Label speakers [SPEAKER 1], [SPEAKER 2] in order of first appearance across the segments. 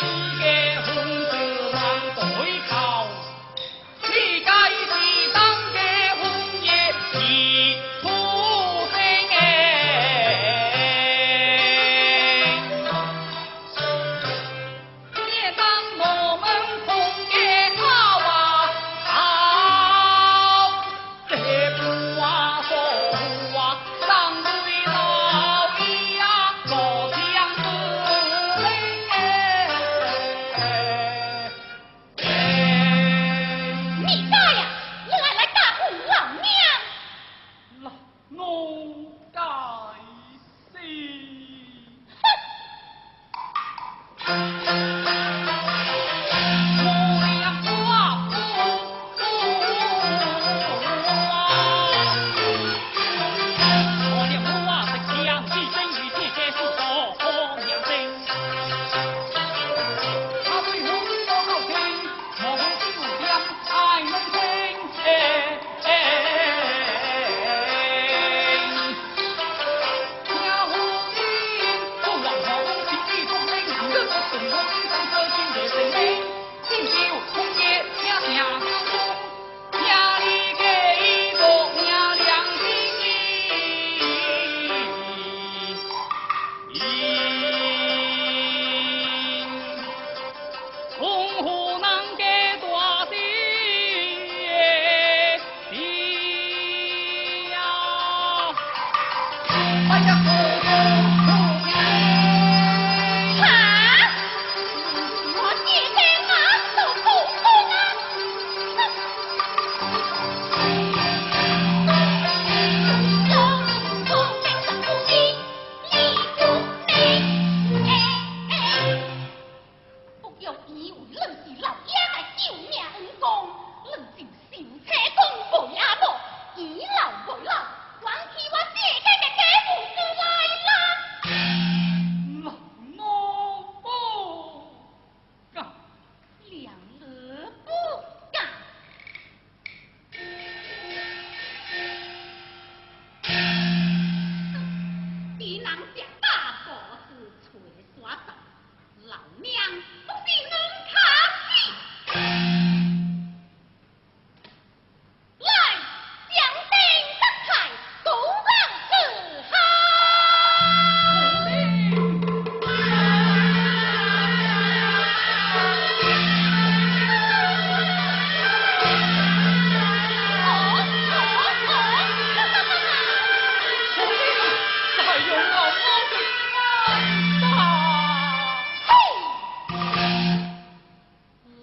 [SPEAKER 1] 老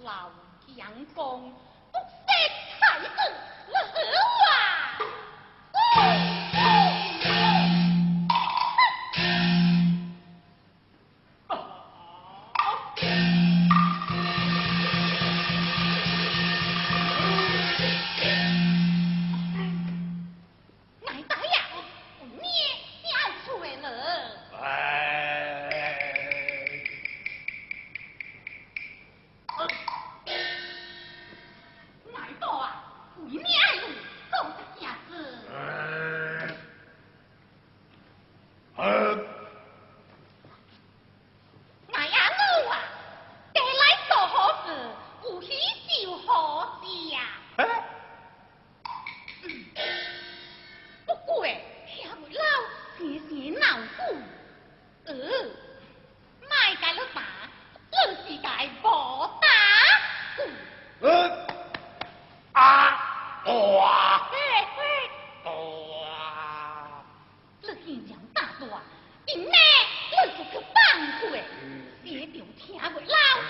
[SPEAKER 2] 老蒋公不识才子 Hội Lao